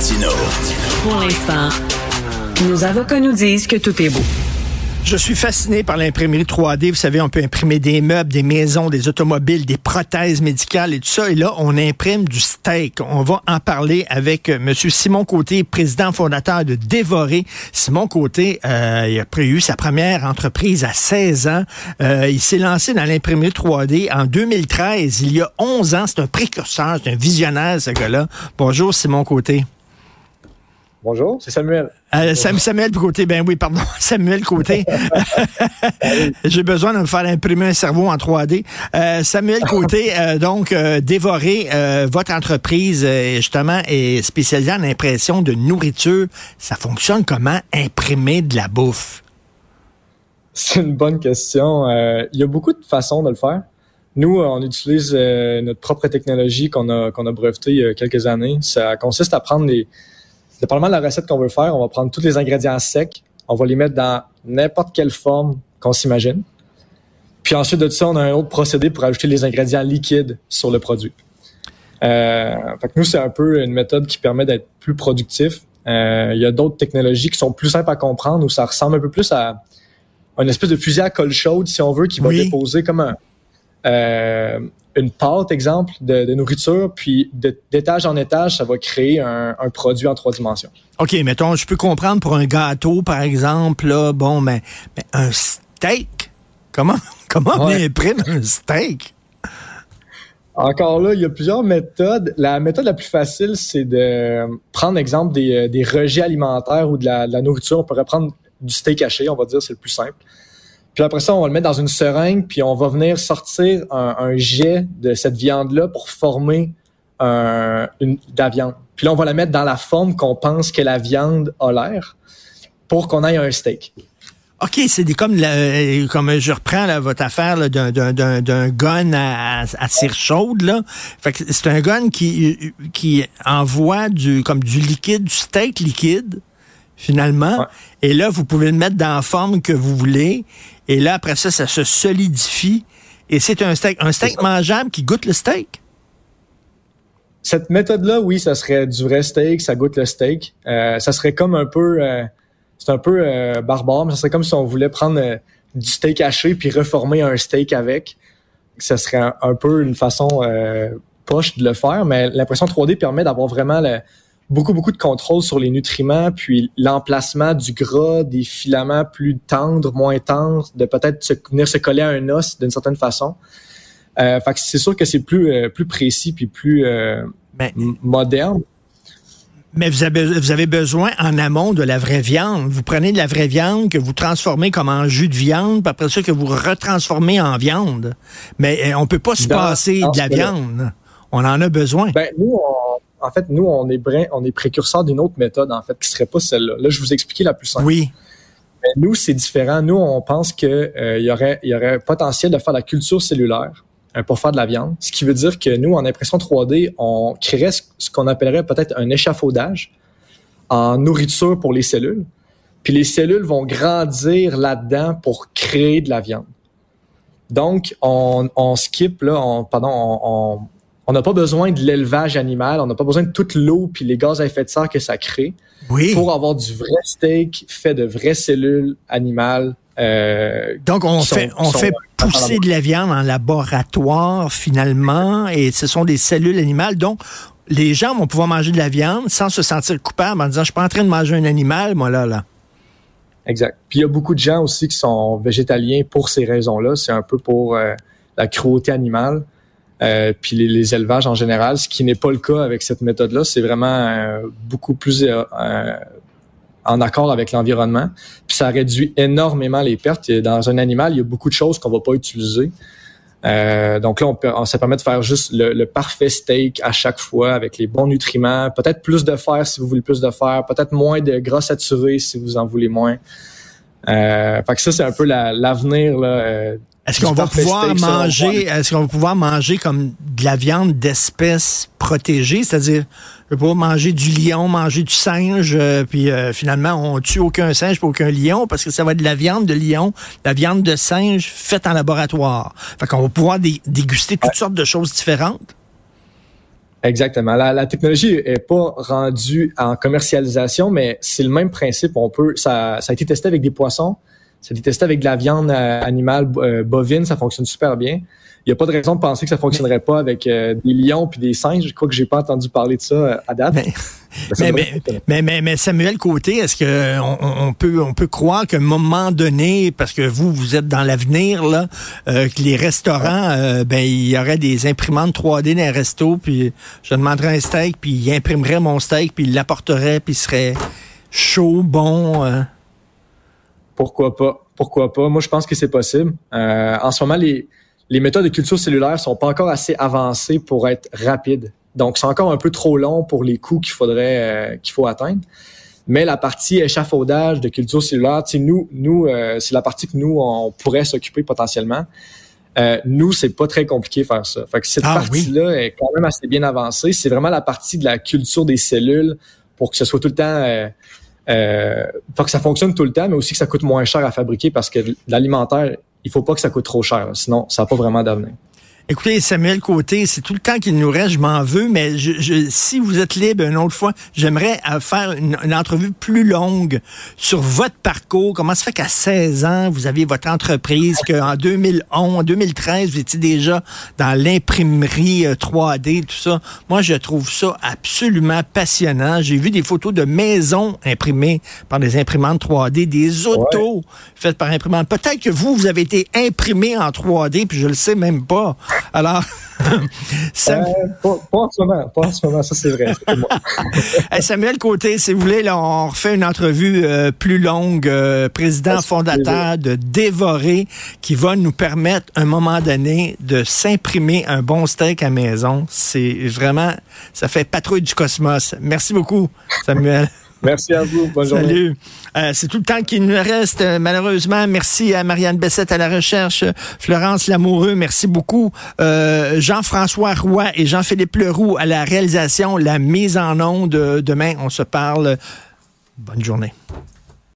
Martino. Pour l'instant, nos avocats nous disent que tout est beau. Je suis fasciné par l'imprimerie 3D. Vous savez, on peut imprimer des meubles, des maisons, des automobiles, des prothèses médicales et tout ça. Et là, on imprime du steak. On va en parler avec euh, M. Simon Côté, président fondateur de Dévorer. Simon Côté, euh, il a eu sa première entreprise à 16 ans. Euh, il s'est lancé dans l'imprimerie 3D en 2013. Il y a 11 ans. C'est un précurseur, c'est un visionnaire, ce gars-là. Bonjour, Simon Côté. Bonjour, c'est Samuel. Euh, Samuel Côté, ben oui, pardon, Samuel Côté. J'ai besoin de me faire imprimer un cerveau en 3D. Euh, Samuel Côté, euh, donc, euh, dévorer votre entreprise, justement, est spécialisée en impression de nourriture. Ça fonctionne comment, imprimer de la bouffe? C'est une bonne question. Il y a beaucoup de façons de le faire. Nous, on utilise notre propre technologie qu'on a, qu'on a brevetée il y a quelques années. Ça consiste à prendre les dépendamment de la recette qu'on veut faire, on va prendre tous les ingrédients secs, on va les mettre dans n'importe quelle forme qu'on s'imagine. Puis ensuite de ça, on a un autre procédé pour ajouter les ingrédients liquides sur le produit. Euh, fait que nous, c'est un peu une méthode qui permet d'être plus productif. Euh, il y a d'autres technologies qui sont plus simples à comprendre où ça ressemble un peu plus à une espèce de fusil à colle chaude, si on veut, qui va déposer comme un, euh, une pâte, exemple, de, nourriture, puis d'étage en étage, ça va créer un, produit en trois dimensions. OK, mettons, je peux comprendre pour un gâteau, par exemple, là, bon, mais, un steak, comment, comment on imprime un steak? Encore là, il y a plusieurs méthodes. La méthode la plus facile, c'est de prendre exemple des, euh, des rejets alimentaires ou de la, de la nourriture. On pourrait prendre du steak haché, on va dire, c'est le plus simple. Puis après ça, on va le mettre dans une seringue, puis on va venir sortir un, jet de cette viande-là pour former un, une, de la viande. Puis là, on va la mettre dans la forme qu'on pense que la viande a l'air pour qu'on ait un steak. OK, c'est comme comme je reprends votre affaire d'un gun à, à, cire chaude c'est un gun qui qui envoie du comme du liquide, du steak liquide finalement. Et là, vous pouvez le mettre dans la forme que vous voulez. Et là, après ça, ça se solidifie. Et c'est un steak, un steak mangeable qui goûte le steak. Cette méthode-là, oui, ça serait du vrai steak, ça goûte le steak. Euh, ça serait comme un peu, euh, c'est un peu euh, barbare, mais ça serait comme si on voulait prendre du steak haché puis reformer un steak avec. Ça serait un, peu une façon poche de le faire, mais l'impression 3D permet d'avoir vraiment le, beaucoup, beaucoup de contrôle sur les nutriments, puis l'emplacement du gras, des filaments plus tendres, moins tendres, de peut-être venir se coller à un os d'une certaine façon. Euh, fait que c'est sûr que c'est plus, euh, plus précis puis plus euh, moderne. Mais vous avez, vous avez besoin en amont de la vraie viande. Vous prenez de la vraie viande que vous transformez comme en jus de viande, puis après ça que vous retransformez en viande. Mais on peut pas se passer de la viande. On en a besoin. Ben, nous, on, en fait, nous, on est, brin, on est précurseur d'une autre méthode, en fait, qui serait pas celle-là. Là, je vous expliquer la plus simple. Oui. Mais nous, c'est différent. Nous, on pense qu'il euh, y, aurait, y aurait potentiel de faire la culture cellulaire euh, pour faire de la viande. Ce qui veut dire que nous, en impression 3D, on créerait ce qu'on appellerait peut-être un échafaudage en nourriture pour les cellules. Puis les cellules vont grandir là-dedans pour créer de la viande. Donc, on, on skip, là, on, pardon, on, on n'a pas besoin de l'élevage animal, on n'a pas besoin de toute l'eau puis les gaz à effet de serre que ça crée pour avoir du vrai steak fait de vraies cellules animales. Euh, Donc on fait on fait pousser de la viande en laboratoire finalement et ce sont des cellules animales. Donc les gens vont pouvoir manger de la viande sans se sentir coupable en disant je suis pas en train de manger un animal moi là là. Exact. Puis il y a beaucoup de gens aussi qui sont végétaliens pour ces raisons-là. C'est un peu pour euh, la cruauté animale. Euh, puis les, élevages en général, ce qui n'est pas le cas avec cette méthode-là. C'est vraiment euh, beaucoup plus euh, en accord avec l'environnement. Puis ça réduit énormément les pertes. Dans un animal, il y a beaucoup de choses qu'on va pas utiliser. donc là, on, peut, ça permet de faire juste le, parfait steak à chaque fois avec les bons nutriments. Peut-être plus de fer si vous voulez plus de fer. Peut-être moins de gras saturé si vous en voulez moins. Euh, fait que ça, c'est un peu l'avenir là, est-ce qu'on va pouvoir manger, est-ce qu'on va pouvoir manger comme de la viande d'espèces protégées, c'est-à-dire je pouvoir manger du lion, manger du singe, euh, puis euh, finalement on tue aucun singe pour aucun lion parce que ça va être de la viande de lion, la viande de singe faite en laboratoire. Fait qu'on va pouvoir déguster toutes sortes de choses différentes. Exactement. La, technologie est pas rendue en commercialisation, mais c'est le même principe. On peut, ça, ça a été testé avec des poissons, ça a été testé avec de la viande euh, animale euh, bovine, ça fonctionne super bien. Il n'y a pas de raison de penser que ça fonctionnerait pas avec euh, des lions puis des singes. Je crois que j'ai pas entendu parler de ça à date. Mais, mais, mais, mais, Samuel Côté, est-ce que on, peut on peut croire qu'à un moment donné, parce que vous vous êtes dans l'avenir là, que les restaurants, ben il y aurait des imprimantes 3D dans les restos, puis je demanderais un steak, puis il imprimerait mon steak, puis il l'apporterait, puis il serait chaud, bon. Pourquoi pas? Pourquoi pas? Moi, je pense que c'est possible. Euh, en ce moment, les, les méthodes de culture cellulaire sont pas encore assez avancées pour être rapides. Donc, c'est encore un peu trop long pour les coûts qu'il faudrait euh, qu'il faut atteindre. Mais la partie échafaudage de culture cellulaire, nous, nous, euh, c'est la partie que nous on pourrait s'occuper potentiellement. Euh, nous, c'est pas très compliqué de faire ça. Fait que cette ah partie-là est quand même assez bien avancée. C'est vraiment la partie de la culture des cellules pour que ce soit tout le temps euh, faut que ça fonctionne tout le temps, mais aussi que ça coûte moins cher à fabriquer parce que l'alimentaire, il faut pas que ça coûte trop cher. Sinon, ça n'a pas vraiment d'avenir. Écoutez, Samuel Côté, c'est tout le temps qu'il nous reste, je m'en veux, mais je, si vous êtes libre une autre fois, j'aimerais euh, faire une, entrevue plus longue sur votre parcours. Comment ça fait qu'à 16 ans, vous aviez votre entreprise, qu'en 2011, en 2013, vous étiez déjà dans l'imprimerie 3D, euh, tout ça? Moi, je trouve ça absolument passionnant. J'ai vu des photos de maisons imprimées par des imprimantes 3D, des autos faites par imprimante. Peut-être que vous, vous avez été imprimé en 3D, puis je le sais même pas. Alors, Sam... Euh, pas, en ce moment, pas en ce moment, ça c'est vrai. Samuel Côté, si vous voulez, là, on refait une entrevue euh, plus longue, euh, président fondateur de Dévorer, qui va nous permettre, à un moment donné, de s'imprimer un bon steak à maison. C'est vraiment, ça fait patrouille du cosmos. Merci beaucoup, Samuel. Merci à vous. Bonne journée. Salut. Euh, c'est tout le temps qu'il nous reste, euh, malheureusement. Merci à Marianne Bessette à la recherche, Florence Lamoureux, merci beaucoup. Euh, Jean-François Roy et Jean-Philippe Leroux à la réalisation, la mise en onde. Demain, on se parle. Bonne journée.